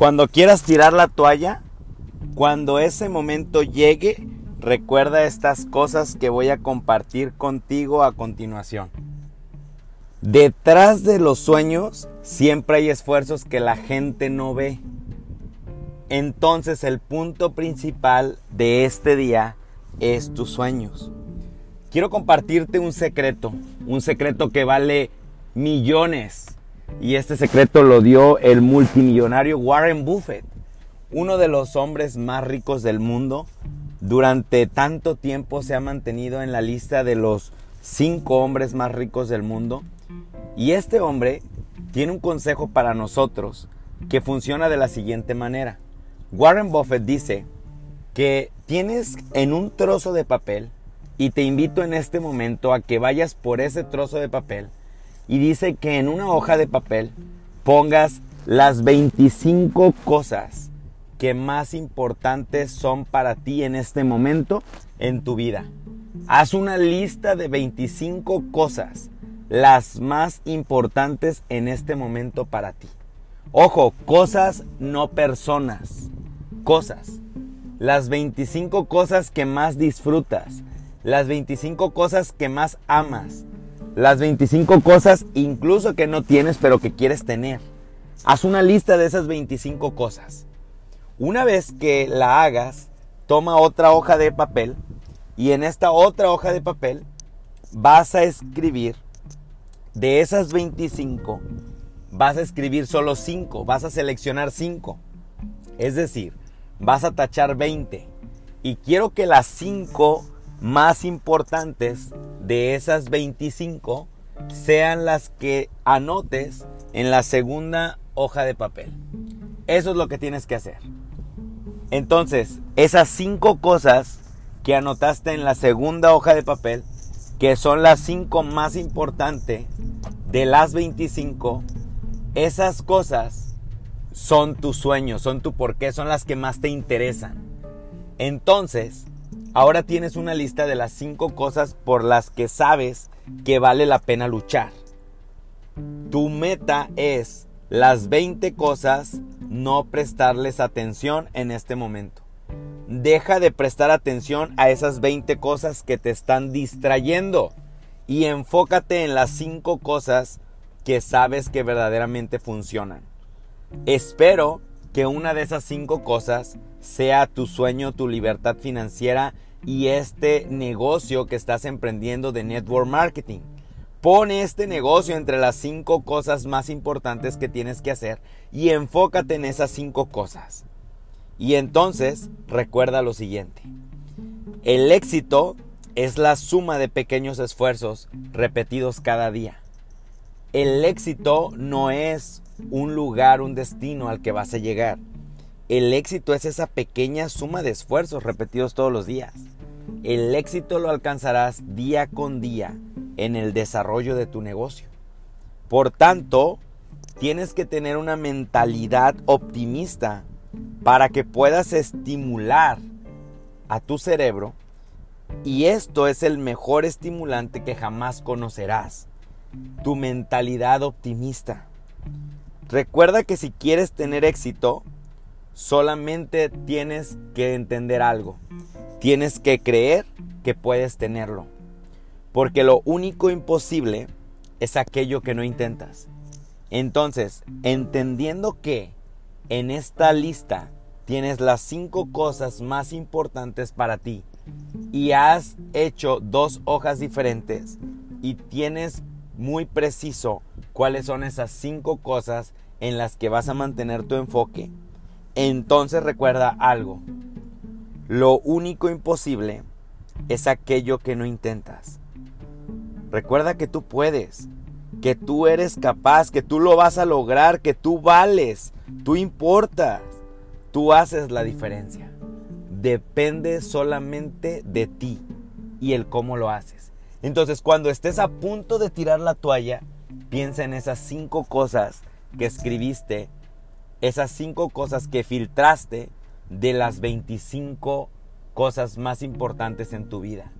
Cuando quieras tirar la toalla, cuando ese momento llegue, recuerda estas cosas que voy a compartir contigo a continuación. Detrás de los sueños siempre hay esfuerzos que la gente no ve. Entonces el punto principal de este día es tus sueños. Quiero compartirte un secreto, un secreto que vale millones. Y este secreto lo dio el multimillonario Warren Buffett, uno de los hombres más ricos del mundo. Durante tanto tiempo se ha mantenido en la lista de los cinco hombres más ricos del mundo y este hombre tiene un consejo para nosotros que funciona de la siguiente manera. Warren Buffett dice que tienes en un trozo de papel y te invito en este momento a que vayas por ese trozo de papel y dice que en una hoja de papel pongas las 25 cosas que más importantes son para ti en este momento en tu vida. Haz una lista de 25 cosas las más importantes en este momento para ti. Ojo, cosas, no personas. Cosas. Las 25 cosas que más disfrutas. Las 25 cosas que más amas. Las 25 cosas incluso que no tienes pero que quieres tener. Haz una lista de esas 25 cosas. Una vez que la hagas, toma otra hoja de papel y en esta otra hoja de papel vas a escribir de esas 25, vas a escribir solo 5, vas a seleccionar 5. Es decir, vas a tachar 20. Y quiero que las 5 más importantes de esas 25 sean las que anotes en la segunda hoja de papel. Eso es lo que tienes que hacer. Entonces, esas 5 cosas que anotaste en la segunda hoja de papel, que son las 5 más importantes, de las 25, esas cosas son tus sueños, son tu porqué, son las que más te interesan. Entonces, ahora tienes una lista de las 5 cosas por las que sabes que vale la pena luchar. Tu meta es las 20 cosas no prestarles atención en este momento. Deja de prestar atención a esas 20 cosas que te están distrayendo y enfócate en las cinco cosas que sabes que verdaderamente funcionan. Espero que una de esas cinco cosas sea tu sueño, tu libertad financiera y este negocio que estás emprendiendo de network marketing. Pone este negocio entre las cinco cosas más importantes que tienes que hacer y enfócate en esas cinco cosas. Y entonces recuerda lo siguiente. El éxito es la suma de pequeños esfuerzos repetidos cada día. El éxito no es un lugar, un destino al que vas a llegar. El éxito es esa pequeña suma de esfuerzos repetidos todos los días. El éxito lo alcanzarás día con día en el desarrollo de tu negocio. Por tanto, tienes que tener una mentalidad optimista para que puedas estimular a tu cerebro y esto es el mejor estimulante que jamás conocerás. Tu mentalidad optimista. Recuerda que si quieres tener éxito, solamente tienes que entender algo. Tienes que creer que puedes tenerlo. Porque lo único imposible es aquello que no intentas. Entonces, entendiendo que en esta lista tienes las cinco cosas más importantes para ti y has hecho dos hojas diferentes y tienes muy preciso cuáles son esas cinco cosas en las que vas a mantener tu enfoque, entonces recuerda algo. Lo único imposible es aquello que no intentas. Recuerda que tú puedes, que tú eres capaz, que tú lo vas a lograr, que tú vales, tú importas, tú haces la diferencia depende solamente de ti y el cómo lo haces. Entonces, cuando estés a punto de tirar la toalla, piensa en esas cinco cosas que escribiste, esas cinco cosas que filtraste de las 25 cosas más importantes en tu vida.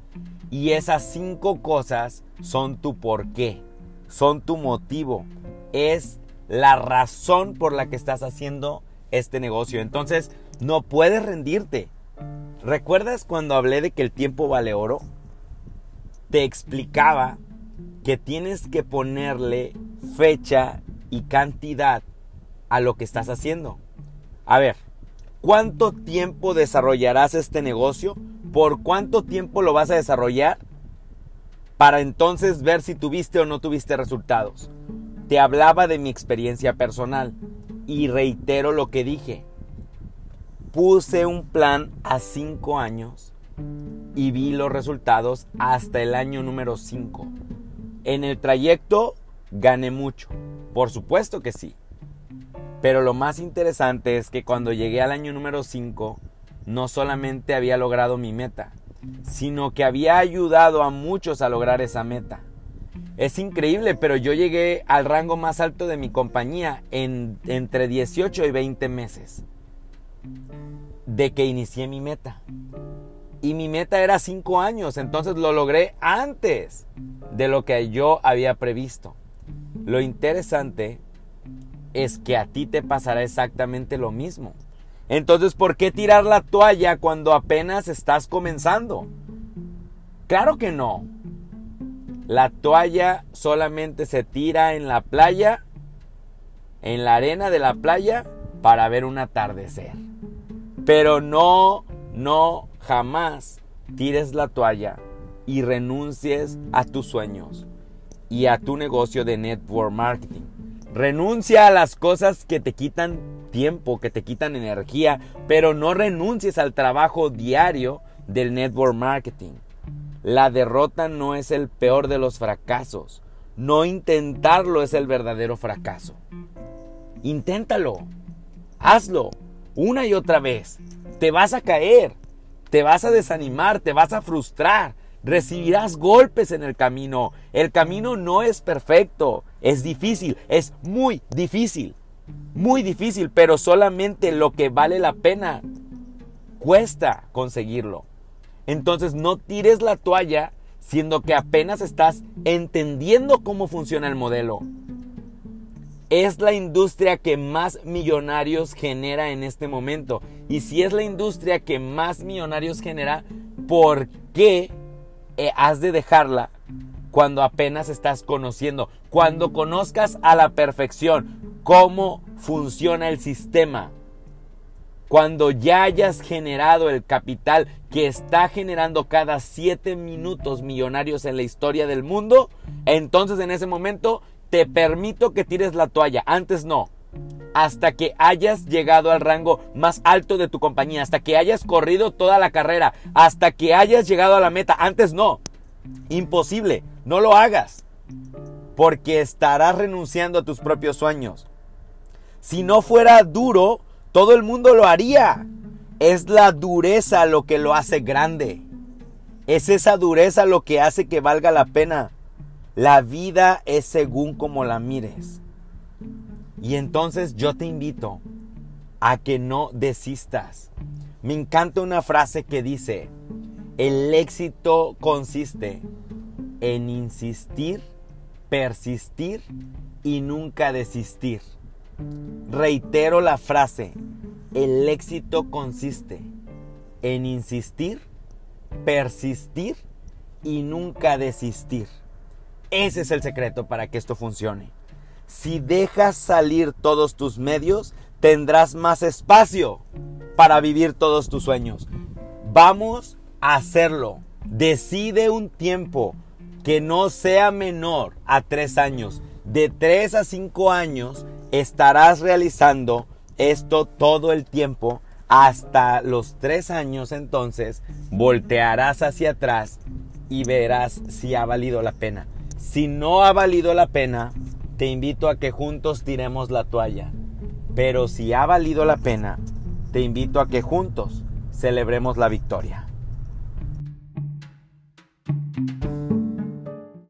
Y esas cinco cosas son tu porqué, son tu motivo, es la razón por la que estás haciendo este negocio. Entonces, no puedes rendirte. ¿Recuerdas cuando hablé de que el tiempo vale oro? Te explicaba que tienes que ponerle fecha y cantidad a lo que estás haciendo. A ver, ¿cuánto tiempo desarrollarás este negocio? ¿Por cuánto tiempo lo vas a desarrollar? Para entonces ver si tuviste o no tuviste resultados. Te hablaba de mi experiencia personal y reitero lo que dije. Puse un plan a cinco años y vi los resultados hasta el año número 5. En el trayecto gané mucho, por supuesto que sí. Pero lo más interesante es que cuando llegué al año número 5, no solamente había logrado mi meta, sino que había ayudado a muchos a lograr esa meta. Es increíble, pero yo llegué al rango más alto de mi compañía en entre 18 y 20 meses de que inicié mi meta. Y mi meta era 5 años, entonces lo logré antes de lo que yo había previsto. Lo interesante es que a ti te pasará exactamente lo mismo. Entonces, ¿por qué tirar la toalla cuando apenas estás comenzando? Claro que no. La toalla solamente se tira en la playa, en la arena de la playa, para ver un atardecer. Pero no, no, jamás tires la toalla y renuncies a tus sueños y a tu negocio de network marketing. Renuncia a las cosas que te quitan tiempo, que te quitan energía, pero no renuncies al trabajo diario del network marketing. La derrota no es el peor de los fracasos. No intentarlo es el verdadero fracaso. Inténtalo. Hazlo. Una y otra vez. Te vas a caer. Te vas a desanimar. Te vas a frustrar. Recibirás golpes en el camino. El camino no es perfecto. Es difícil. Es muy difícil. Muy difícil. Pero solamente lo que vale la pena cuesta conseguirlo. Entonces no tires la toalla siendo que apenas estás entendiendo cómo funciona el modelo. Es la industria que más millonarios genera en este momento. Y si es la industria que más millonarios genera, ¿por qué eh, has de dejarla cuando apenas estás conociendo? Cuando conozcas a la perfección cómo funciona el sistema cuando ya hayas generado el capital que está generando cada 7 minutos millonarios en la historia del mundo, entonces en ese momento te permito que tires la toalla. Antes no. Hasta que hayas llegado al rango más alto de tu compañía, hasta que hayas corrido toda la carrera, hasta que hayas llegado a la meta. Antes no. Imposible. No lo hagas. Porque estarás renunciando a tus propios sueños. Si no fuera duro, todo el mundo lo haría. Es la dureza lo que lo hace grande. Es esa dureza lo que hace que valga la pena. La vida es según como la mires. Y entonces yo te invito a que no desistas. Me encanta una frase que dice, el éxito consiste en insistir, persistir y nunca desistir. Reitero la frase, el éxito consiste en insistir, persistir y nunca desistir. Ese es el secreto para que esto funcione. Si dejas salir todos tus medios, tendrás más espacio para vivir todos tus sueños. Vamos a hacerlo. Decide un tiempo que no sea menor a tres años. De tres a cinco años estarás realizando esto todo el tiempo hasta los tres años entonces voltearás hacia atrás y verás si ha valido la pena. Si no ha valido la pena, te invito a que juntos tiremos la toalla. Pero si ha valido la pena, te invito a que juntos celebremos la victoria.